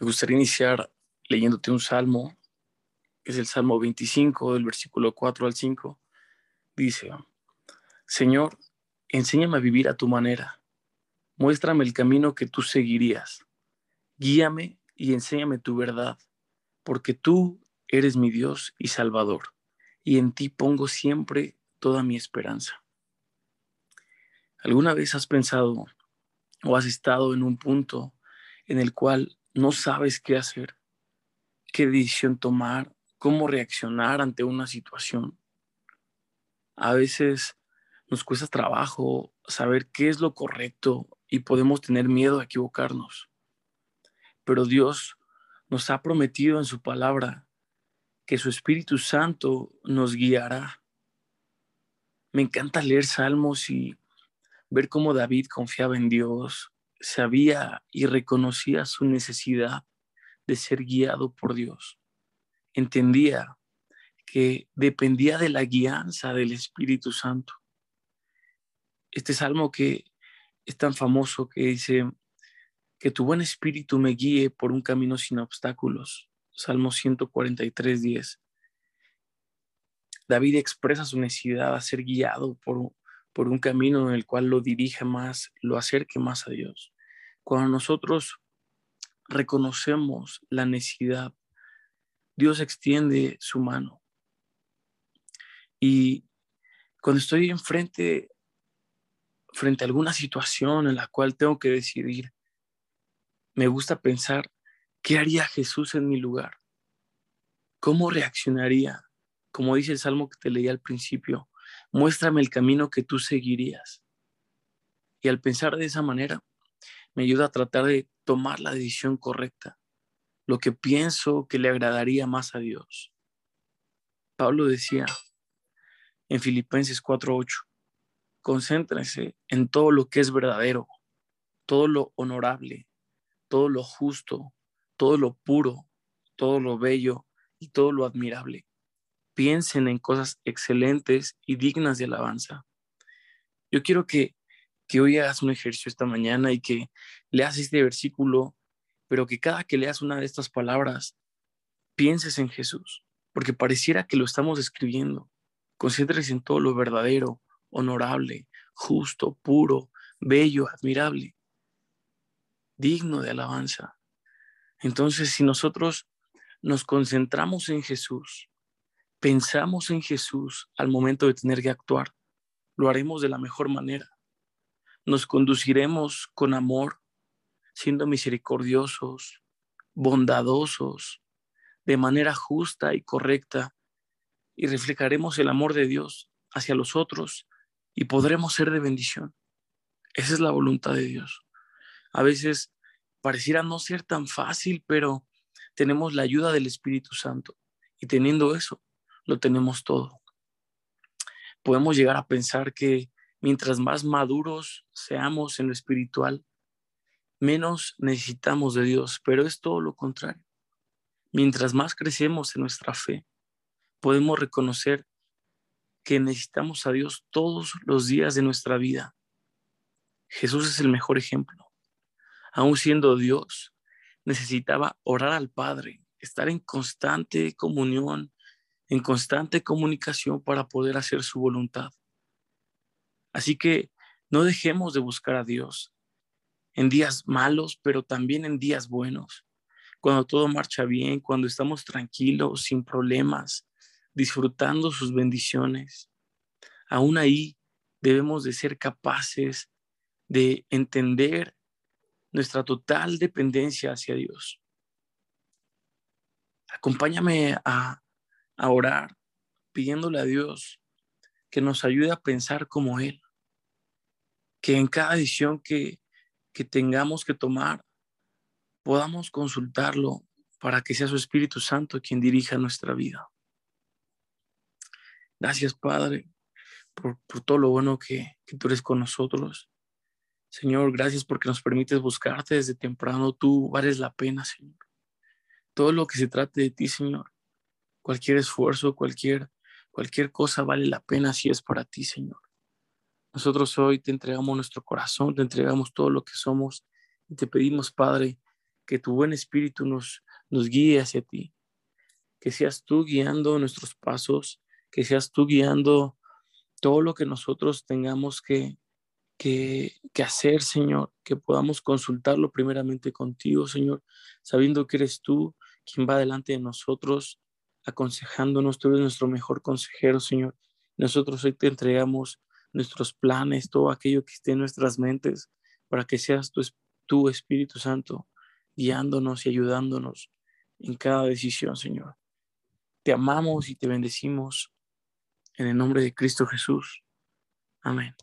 Me gustaría iniciar leyéndote un salmo, es el Salmo 25, del versículo 4 al 5. Dice, Señor, enséñame a vivir a tu manera, muéstrame el camino que tú seguirías, guíame y enséñame tu verdad, porque tú eres mi Dios y Salvador, y en ti pongo siempre toda mi esperanza. ¿Alguna vez has pensado o has estado en un punto en el cual no sabes qué hacer, qué decisión tomar, cómo reaccionar ante una situación? A veces nos cuesta trabajo saber qué es lo correcto y podemos tener miedo a equivocarnos. Pero Dios nos ha prometido en su palabra que su Espíritu Santo nos guiará. Me encanta leer salmos y ver cómo David confiaba en Dios, sabía y reconocía su necesidad de ser guiado por Dios. Entendía que dependía de la guianza del Espíritu Santo. Este salmo que es tan famoso que dice, que tu buen espíritu me guíe por un camino sin obstáculos. Salmo 143, 10. David expresa su necesidad de ser guiado por, por un camino en el cual lo dirija más, lo acerque más a Dios. Cuando nosotros reconocemos la necesidad, Dios extiende su mano. Y cuando estoy enfrente frente a alguna situación en la cual tengo que decidir, me gusta pensar, ¿qué haría Jesús en mi lugar? ¿Cómo reaccionaría? Como dice el salmo que te leí al principio, muéstrame el camino que tú seguirías. Y al pensar de esa manera, me ayuda a tratar de tomar la decisión correcta, lo que pienso que le agradaría más a Dios. Pablo decía en Filipenses 4:8, concéntrese en todo lo que es verdadero, todo lo honorable, todo lo justo, todo lo puro, todo lo bello y todo lo admirable piensen en cosas excelentes y dignas de alabanza. Yo quiero que, que hoy hagas un ejercicio esta mañana y que leas este versículo, pero que cada que leas una de estas palabras, pienses en Jesús, porque pareciera que lo estamos escribiendo. Concéntrese en todo lo verdadero, honorable, justo, puro, bello, admirable, digno de alabanza. Entonces, si nosotros nos concentramos en Jesús, pensamos en Jesús al momento de tener que actuar, lo haremos de la mejor manera. Nos conduciremos con amor, siendo misericordiosos, bondadosos, de manera justa y correcta, y reflejaremos el amor de Dios hacia los otros y podremos ser de bendición. Esa es la voluntad de Dios. A veces pareciera no ser tan fácil, pero tenemos la ayuda del Espíritu Santo. Y teniendo eso, lo tenemos todo. Podemos llegar a pensar que mientras más maduros seamos en lo espiritual, menos necesitamos de Dios, pero es todo lo contrario. Mientras más crecemos en nuestra fe, podemos reconocer que necesitamos a Dios todos los días de nuestra vida. Jesús es el mejor ejemplo. Aún siendo Dios, necesitaba orar al Padre, estar en constante comunión en constante comunicación para poder hacer su voluntad. Así que no dejemos de buscar a Dios en días malos, pero también en días buenos, cuando todo marcha bien, cuando estamos tranquilos, sin problemas, disfrutando sus bendiciones. Aún ahí debemos de ser capaces de entender nuestra total dependencia hacia Dios. Acompáñame a a orar, pidiéndole a Dios que nos ayude a pensar como Él, que en cada decisión que, que tengamos que tomar podamos consultarlo para que sea su Espíritu Santo quien dirija nuestra vida. Gracias, Padre, por, por todo lo bueno que, que tú eres con nosotros. Señor, gracias porque nos permites buscarte desde temprano. Tú vales la pena, Señor. Todo lo que se trate de ti, Señor, Cualquier esfuerzo, cualquier, cualquier cosa vale la pena si es para ti, Señor. Nosotros hoy te entregamos nuestro corazón, te entregamos todo lo que somos y te pedimos, Padre, que tu buen espíritu nos, nos guíe hacia ti, que seas tú guiando nuestros pasos, que seas tú guiando todo lo que nosotros tengamos que, que, que, hacer, Señor, que podamos consultarlo primeramente contigo, Señor, sabiendo que eres tú quien va delante de nosotros, aconsejándonos, tú eres nuestro mejor consejero, Señor. Nosotros hoy te entregamos nuestros planes, todo aquello que esté en nuestras mentes, para que seas tu, tu Espíritu Santo guiándonos y ayudándonos en cada decisión, Señor. Te amamos y te bendecimos en el nombre de Cristo Jesús. Amén.